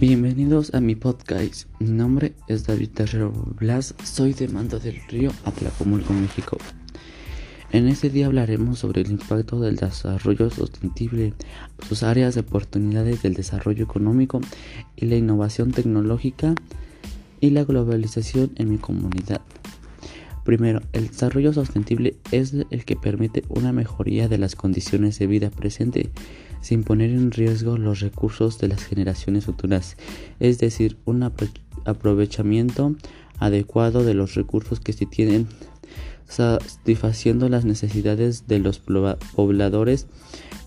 Bienvenidos a mi podcast. Mi nombre es David Terrero Blas, soy de Mando del Río, Atlacomulco, México. En este día hablaremos sobre el impacto del desarrollo sostenible, sus áreas de oportunidades del desarrollo económico y la innovación tecnológica y la globalización en mi comunidad. Primero, el desarrollo sostenible es el que permite una mejoría de las condiciones de vida presente sin poner en riesgo los recursos de las generaciones futuras, es decir, un aprovechamiento adecuado de los recursos que se tienen, satisfaciendo las necesidades de los pobladores,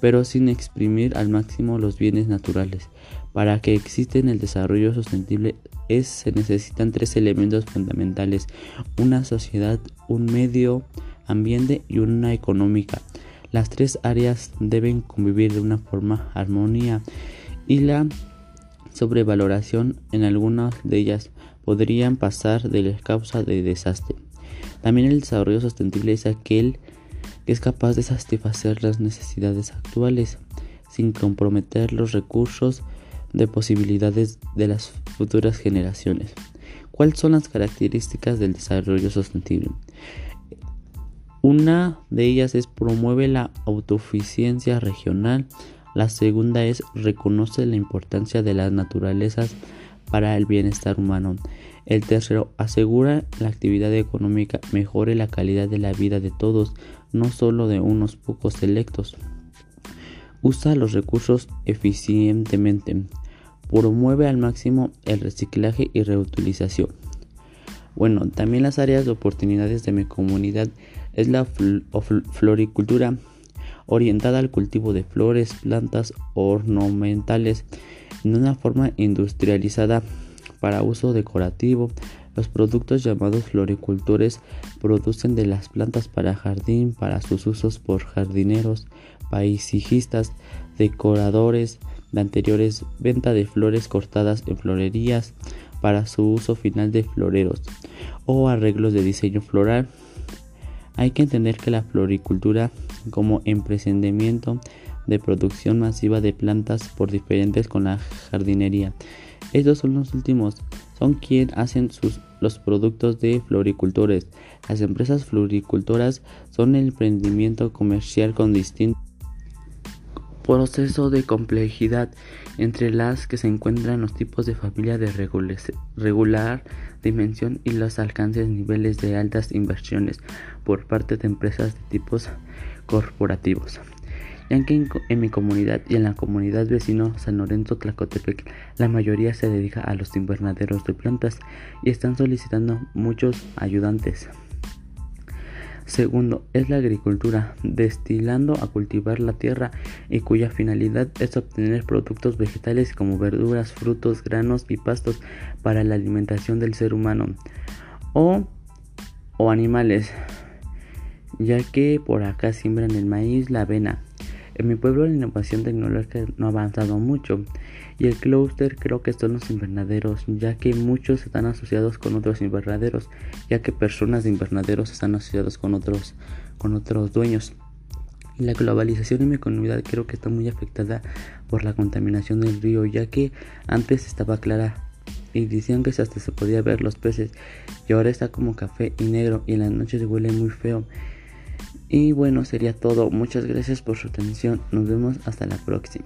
pero sin exprimir al máximo los bienes naturales. Para que exista el desarrollo sostenible es, se necesitan tres elementos fundamentales, una sociedad, un medio ambiente y una económica. Las tres áreas deben convivir de una forma armonía y la sobrevaloración en algunas de ellas podrían pasar de la causa de desastre. También el desarrollo sostenible es aquel que es capaz de satisfacer las necesidades actuales sin comprometer los recursos de posibilidades de las futuras generaciones. ¿Cuáles son las características del desarrollo sostenible? Una de ellas es promueve la autosuficiencia regional, la segunda es reconoce la importancia de las naturalezas para el bienestar humano. El tercero asegura la actividad económica, mejore la calidad de la vida de todos, no solo de unos pocos selectos. Usa los recursos eficientemente. Promueve al máximo el reciclaje y reutilización. Bueno, también las áreas de oportunidades de mi comunidad es la floricultura orientada al cultivo de flores, plantas ornamentales en una forma industrializada para uso decorativo. Los productos llamados floricultores producen de las plantas para jardín, para sus usos por jardineros, paisajistas, decoradores de anteriores, venta de flores cortadas en florerías para su uso final de floreros o arreglos de diseño floral hay que entender que la floricultura como emprendimiento de producción masiva de plantas por diferentes con la jardinería. Estos son los últimos, son quienes hacen sus, los productos de floricultores. Las empresas floricultoras son el emprendimiento comercial con distinto proceso de complejidad entre las que se encuentran los tipos de familia de regular dimensión y los alcances niveles de altas inversiones por parte de empresas de tipos corporativos. Ya que en, mi comunidad y en la comunidad vecino San Lorenzo Tlacotepec la mayoría se dedica a los invernaderos de plantas y están solicitando muchos ayudantes. Segundo, es la agricultura, destilando a cultivar la tierra y cuya finalidad es obtener productos vegetales como verduras, frutos, granos y pastos para la alimentación del ser humano o, o animales, ya que por acá siembran el maíz, la avena, en mi pueblo la innovación tecnológica no ha avanzado mucho y el clúster creo que son los invernaderos, ya que muchos están asociados con otros invernaderos, ya que personas de invernaderos están asociados con otros, con otros dueños. La globalización en mi comunidad creo que está muy afectada por la contaminación del río, ya que antes estaba clara y decían que hasta se podía ver los peces y ahora está como café y negro y en las noches huele muy feo y bueno, sería todo. Muchas gracias por su atención. Nos vemos hasta la próxima.